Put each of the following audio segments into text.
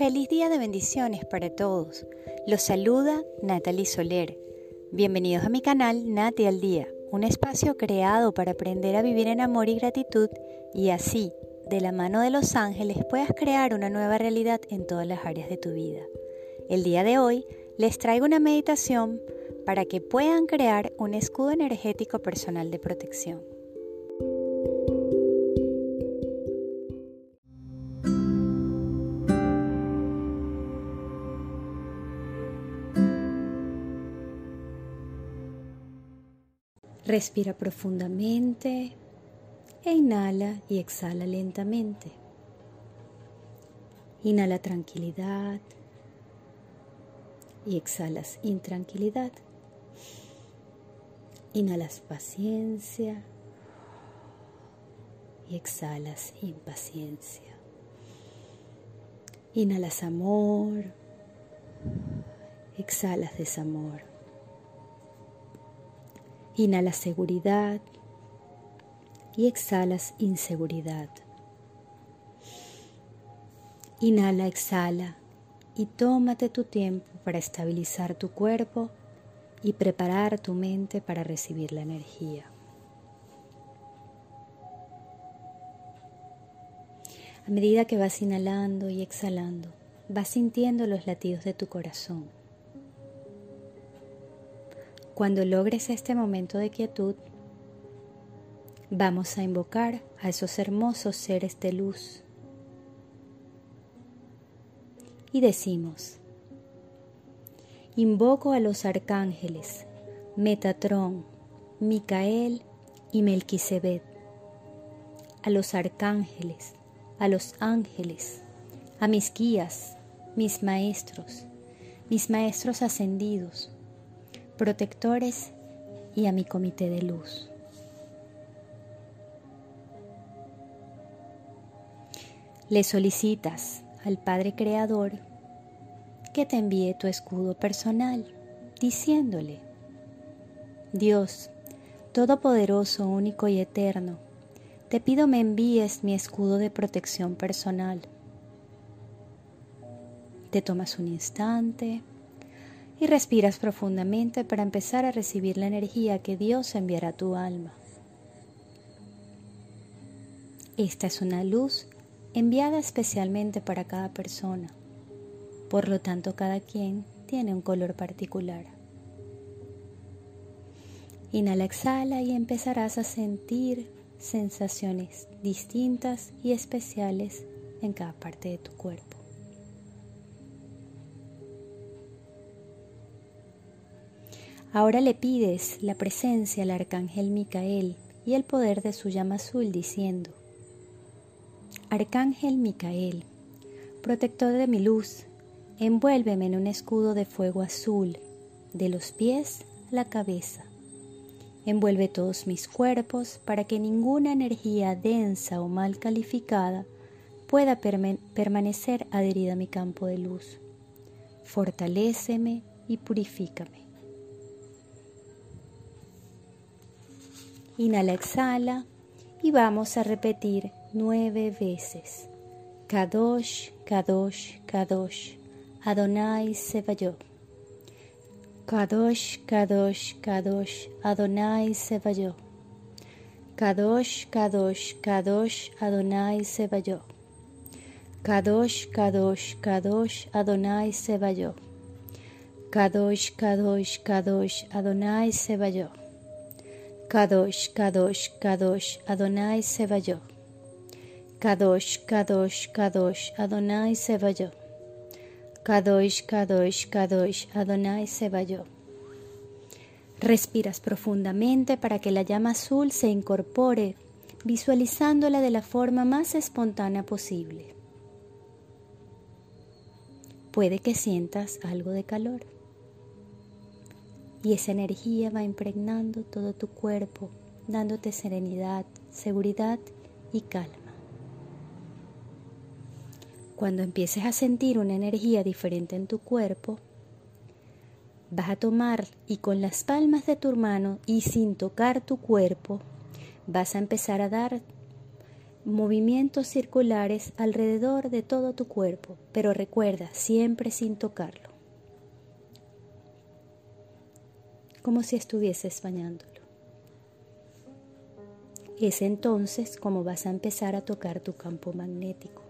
Feliz día de bendiciones para todos. Los saluda Natalie Soler. Bienvenidos a mi canal Nati al Día, un espacio creado para aprender a vivir en amor y gratitud y así, de la mano de los ángeles, puedas crear una nueva realidad en todas las áreas de tu vida. El día de hoy les traigo una meditación para que puedan crear un escudo energético personal de protección. Respira profundamente e inhala y exhala lentamente. Inhala tranquilidad y exhalas intranquilidad. Inhalas paciencia y exhalas impaciencia. Inhalas amor, exhalas desamor. Inhalas seguridad y exhalas inseguridad. Inhala, exhala y tómate tu tiempo para estabilizar tu cuerpo y preparar tu mente para recibir la energía. A medida que vas inhalando y exhalando, vas sintiendo los latidos de tu corazón cuando logres este momento de quietud, vamos a invocar a esos hermosos seres de luz. Y decimos, invoco a los arcángeles Metatrón, Micael y Melquisebed, a los arcángeles, a los ángeles, a mis guías, mis maestros, mis maestros ascendidos, protectores y a mi comité de luz. Le solicitas al Padre Creador que te envíe tu escudo personal, diciéndole, Dios, Todopoderoso, único y eterno, te pido me envíes mi escudo de protección personal. Te tomas un instante y respiras profundamente para empezar a recibir la energía que Dios enviará a tu alma. Esta es una luz enviada especialmente para cada persona, por lo tanto cada quien tiene un color particular. Inhala, exhala y empezarás a sentir sensaciones distintas y especiales en cada parte de tu cuerpo. Ahora le pides la presencia al arcángel Micael y el poder de su llama azul diciendo, Arcángel Micael, protector de mi luz, envuélveme en un escudo de fuego azul, de los pies a la cabeza. Envuelve todos mis cuerpos para que ninguna energía densa o mal calificada pueda permanecer adherida a mi campo de luz. Fortaléceme y purifícame. Inhala, exhala y vamos a repetir nueve veces. Kadosh, Kadosh, Kadosh, Adonai Sebayot. Kadosh, Kadosh, Kadosh, Adonai Sebayot. Kadosh, Kadosh, Kadosh, Adonai Sebayot. Kadosh, Kadosh, Kadosh, Adonai Sebayot. Kadosh, Kadosh, Kadosh, Adonai Sebayot. Kadosh, Kadosh, Kadosh, Adonai Sebayot. Kadosh, Kadosh, Kadosh, Adonai Sebayot. Kadosh, Kadosh, Kadosh, Adonai Sebayot. Respiras profundamente para que la llama azul se incorpore, visualizándola de la forma más espontánea posible. Puede que sientas algo de calor y esa energía va impregnando todo tu cuerpo, dándote serenidad, seguridad y calma. Cuando empieces a sentir una energía diferente en tu cuerpo, vas a tomar y con las palmas de tu mano y sin tocar tu cuerpo, vas a empezar a dar movimientos circulares alrededor de todo tu cuerpo, pero recuerda, siempre sin tocarlo, como si estuvieses bañándolo. Es entonces como vas a empezar a tocar tu campo magnético.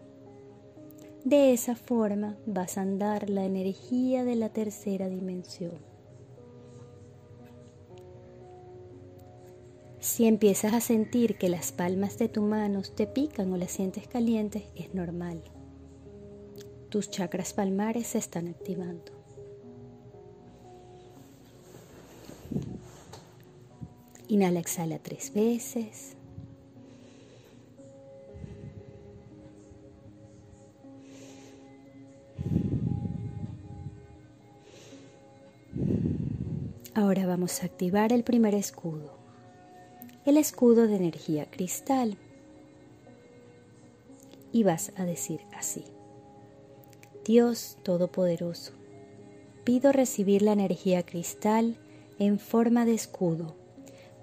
De esa forma vas a andar la energía de la tercera dimensión. Si empiezas a sentir que las palmas de tus manos te pican o las sientes calientes, es normal. Tus chakras palmares se están activando. Inhala, exhala tres veces. Ahora vamos a activar el primer escudo, el escudo de energía cristal. Y vas a decir así, Dios Todopoderoso, pido recibir la energía cristal en forma de escudo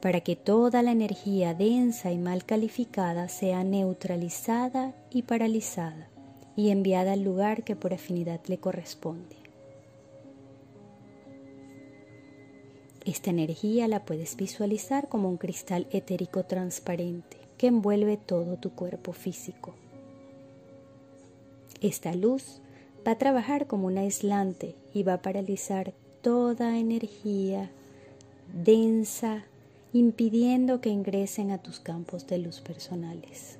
para que toda la energía densa y mal calificada sea neutralizada y paralizada y enviada al lugar que por afinidad le corresponde. Esta energía la puedes visualizar como un cristal etérico transparente que envuelve todo tu cuerpo físico. Esta luz va a trabajar como un aislante y va a paralizar toda energía densa, impidiendo que ingresen a tus campos de luz personales.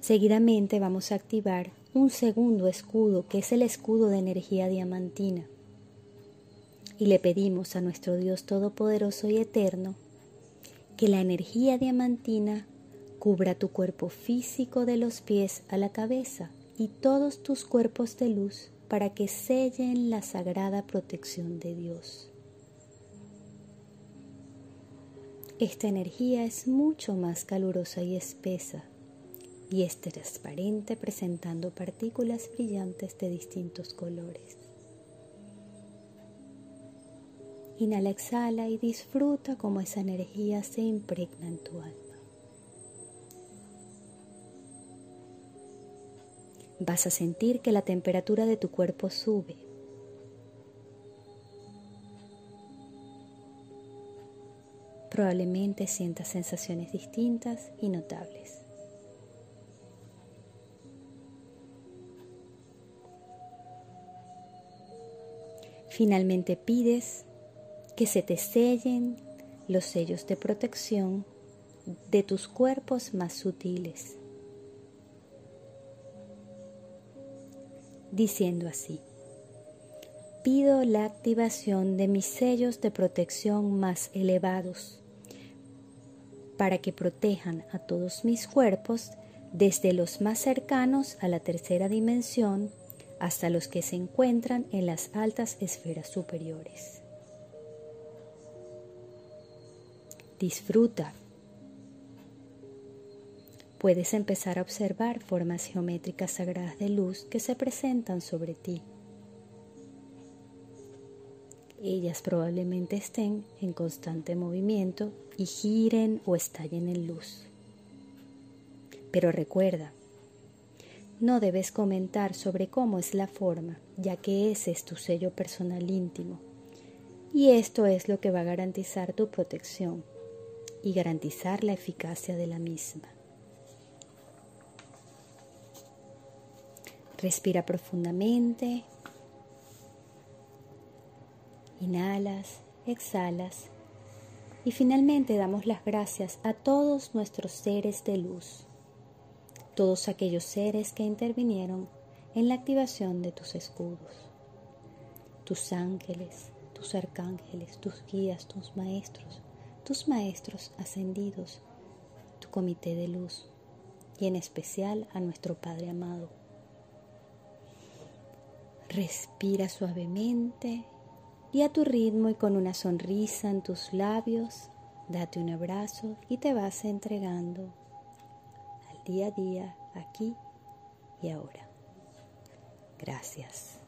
Seguidamente vamos a activar un segundo escudo que es el escudo de energía diamantina y le pedimos a nuestro Dios Todopoderoso y Eterno que la energía diamantina cubra tu cuerpo físico de los pies a la cabeza y todos tus cuerpos de luz para que sellen la sagrada protección de Dios. Esta energía es mucho más calurosa y espesa y es transparente presentando partículas brillantes de distintos colores. Inhala, exhala y disfruta cómo esa energía se impregna en tu alma. Vas a sentir que la temperatura de tu cuerpo sube. Probablemente sientas sensaciones distintas y notables. Finalmente pides que se te sellen los sellos de protección de tus cuerpos más sutiles, diciendo así, pido la activación de mis sellos de protección más elevados para que protejan a todos mis cuerpos desde los más cercanos a la tercera dimensión hasta los que se encuentran en las altas esferas superiores. Disfruta. Puedes empezar a observar formas geométricas sagradas de luz que se presentan sobre ti. Ellas probablemente estén en constante movimiento y giren o estallen en luz. Pero recuerda, no debes comentar sobre cómo es la forma, ya que ese es tu sello personal íntimo. Y esto es lo que va a garantizar tu protección y garantizar la eficacia de la misma. Respira profundamente. Inhalas, exhalas y finalmente damos las gracias a todos nuestros seres de luz, todos aquellos seres que intervinieron en la activación de tus escudos, tus ángeles, tus arcángeles, tus guías, tus maestros, tus maestros ascendidos, tu comité de luz y en especial a nuestro Padre amado. Respira suavemente y a tu ritmo y con una sonrisa en tus labios, date un abrazo y te vas entregando al día a día, aquí y ahora. Gracias.